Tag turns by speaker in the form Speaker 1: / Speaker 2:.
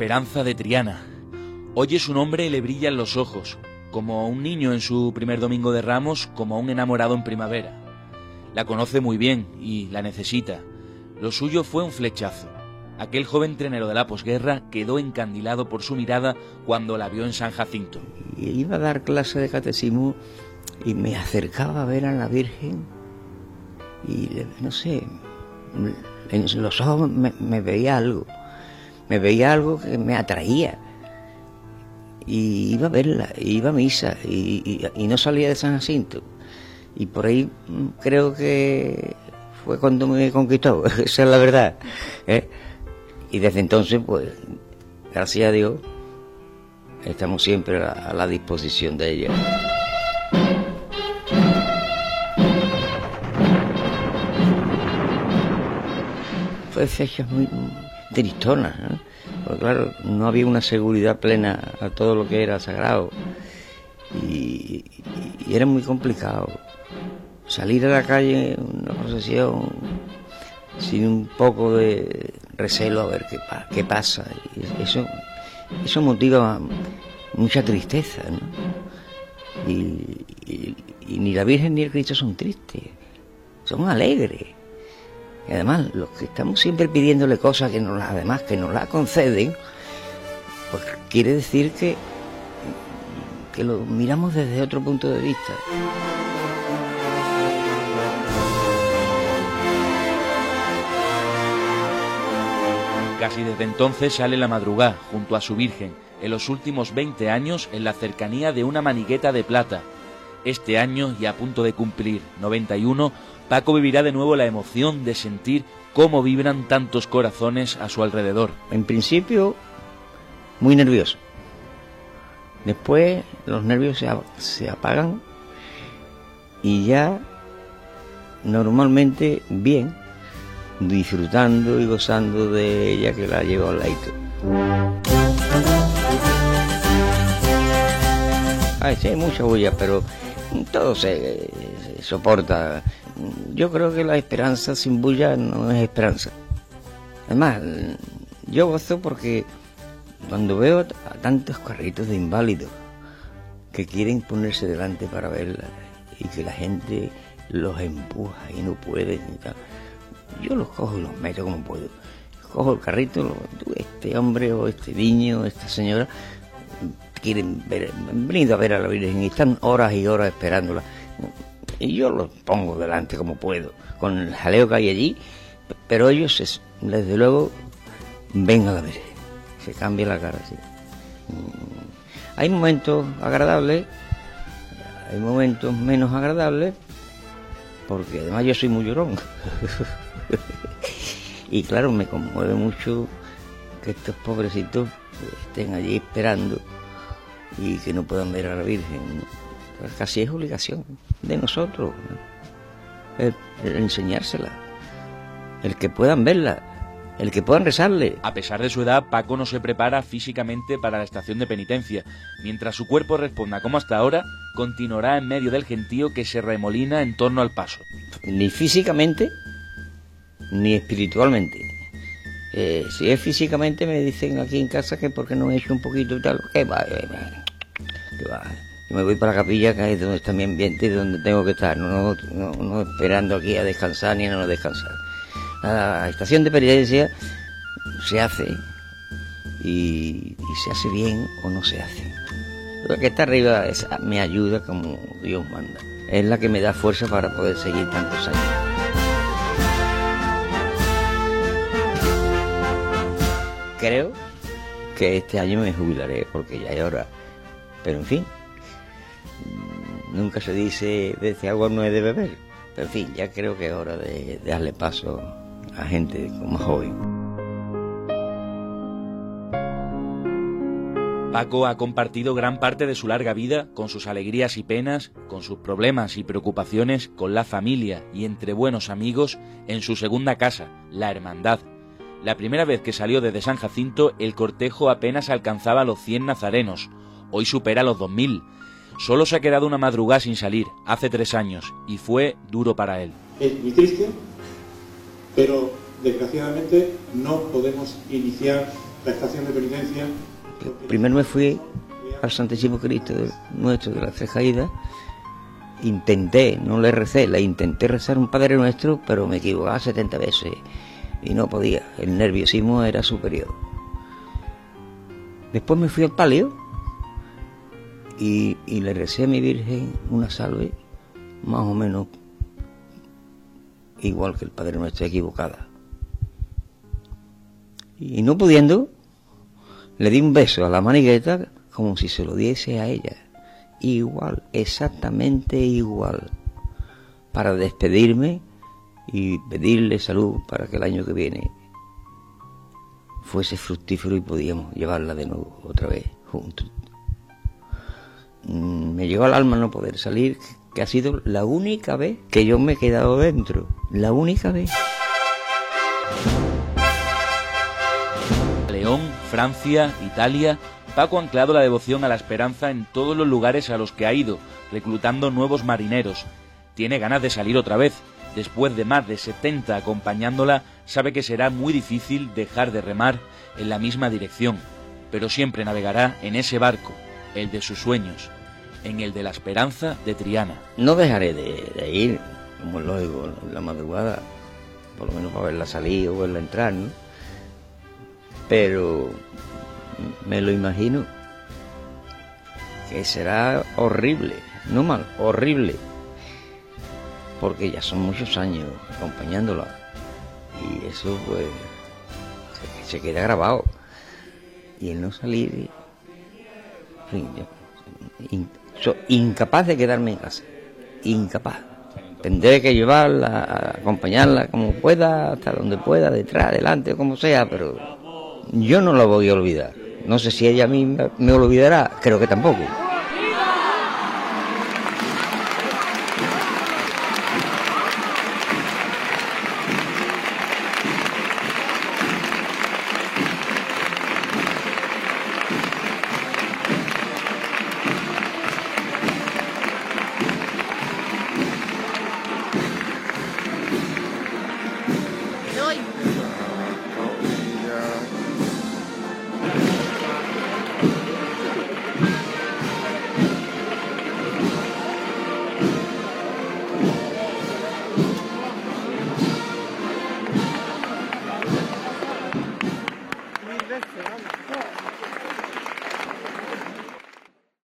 Speaker 1: Esperanza de Triana. Oye su nombre y le brillan los ojos, como un niño en su primer domingo de Ramos, como un enamorado en primavera. La conoce muy bien y la necesita. Lo suyo fue un flechazo. Aquel joven trenero de la posguerra quedó encandilado por su mirada cuando la vio en San Jacinto.
Speaker 2: Iba a dar clase de catecismo y me acercaba a ver a la Virgen y no sé, en los ojos me, veía algo, me veía algo que me atraía. Y iba a verla, iba a misa y, no salía de San Jacinto. Y por ahí mm, creo que fue cuando me conquistó, esa es la verdad. ¿eh? Y desde entonces, pues, gracias a Dios, estamos siempre a la disposición de ella. fue fecha muy tristona, porque claro, no había una seguridad plena a todo lo que era sagrado y, era muy complicado salir a la calle en una procesión sin un poco de recelo a ver qué, pasa. Y eso, eso motiva mucha tristeza. Y, ni la Virgen ni el Cristo son tristes, son alegres. Y además, los que estamos siempre pidiéndole cosas que nos además que nos la conceden, pues quiere decir que, que lo miramos desde otro punto de vista.
Speaker 1: Casi desde entonces sale la madrugada junto a su Virgen, en los últimos 20 años en la cercanía de una manigueta de plata. Este año, y a punto de cumplir 91, Paco vivirá de nuevo la emoción de sentir cómo vibran tantos corazones a su alrededor.
Speaker 2: En principio, muy nervioso. Después los nervios se, apagan y ya normalmente bien, disfrutando y gozando de ella que la llevo al ladito. Ay, sí, hay mucha bulla, pero todo se soporta yo creo que la esperanza sin bulla no es esperanza. Además, yo gozo porque cuando veo a tantos carritos de inválidos que quieren ponerse delante para verla y que la gente los empuja y no pueden yo los cojo y los meto como puedo. Cojo el carrito, este hombre o este niño, esta señora, quieren ver, venido a ver a la Virgen y están horas y horas esperándola y yo los pongo delante como puedo, con el jaleo que hay allí, pero ellos, desde luego, ven a la vez, se cambia la cara. ¿sí? Mm, hay momentos agradables, hay momentos menos agradables, porque además yo soy muy llorón. y claro, me conmueve mucho que estos pobrecitos estén allí esperando y que no puedan ver a la Virgen. Pues casi es obligación de nosotros el, enseñársela, el que puedan verla, el que puedan rezarle.
Speaker 1: A pesar de su edad, Paco no se prepara físicamente para la estación de penitencia. Mientras su cuerpo responda como hasta ahora, continuará en medio del gentío que se remolina en torno al paso.
Speaker 2: Ni físicamente, ni espiritualmente. Eh, si es físicamente, me dicen aquí en casa que porque no he hecho un poquito y tal, que va, va me voy para la capilla, que es donde está mi ambiente y donde tengo que estar, no, no, esperando aquí a descansar ni a no descansar. La estación de penitencia se hace y, se hace bien o no se hace. Lo que está arriba me ayuda como Dios manda. Es la que me da fuerza para poder seguir tantos años. Creo que este año me jubilaré porque ya hay hora. Pero en fin, nunca se dice desde agua no he de beber. Pero en fin, ya creo que es hora de, darle paso a gente como joven.
Speaker 1: Paco ha compartido gran parte de su larga vida con sus alegrías y penas, con sus problemas y preocupaciones, con la familia y entre buenos amigos en su segunda casa, la Hermandad. La primera vez que salió desde San Jacinto, el cortejo apenas alcanzaba los 100 nazarenos. Hoy supera los 2000 Solo se ha quedado una madrugada sin salir, hace tres años, y fue duro para él.
Speaker 3: Es muy triste, pero desgraciadamente no podemos iniciar la estación de penitencia.
Speaker 2: Primero me fui al Santísimo Cristo nuestro de las tres caídas. Intenté, no le recé, le intenté rezar un Padre Nuestro, pero me equivocaba 70 veces y no podía. El nerviosismo era superior. Después me fui al palio y, le recé a mi Virgen una salve más o menos igual que el Padre Nuestro equivocada. Y no pudiendo, le di un beso a la manigueta como si se lo diese a ella. Igual, exactamente igual. Para despedirme y pedirle salud para que el año que viene fuese fructífero y podíamos llevarla de nuevo otra vez juntos. Mm, me llegó al alma no poder salir, que ha sido la única vez que yo me he quedado dentro. La única vez.
Speaker 1: León, Francia, Italia, Paco ha anclado la devoción a la esperanza en todos los lugares a los que ha ido, reclutando nuevos marineros. Tiene ganas de salir otra vez. Después de más de 70 acompañándola, sabe que será muy difícil dejar de remar en la misma dirección, pero siempre navegará en ese barco, el de sus sueños, en el de la esperanza de Triana.
Speaker 2: No dejaré de, ir, como digo, en la madrugada, por lo menos para verla salir o verla entrar, ¿no? Pero me lo imagino que será horrible, no mal, horrible, porque ya son muchos años acompañándola y eso pues se, se queda grabado y el no salir, en fin, incapaz de quedarme en casa, incapaz. Tendré que llevarla, acompañarla como pueda, hasta donde pueda, detrás, adelante, como sea, pero yo no la voy a olvidar. No sé si ella a mí me olvidará, creo que tampoco.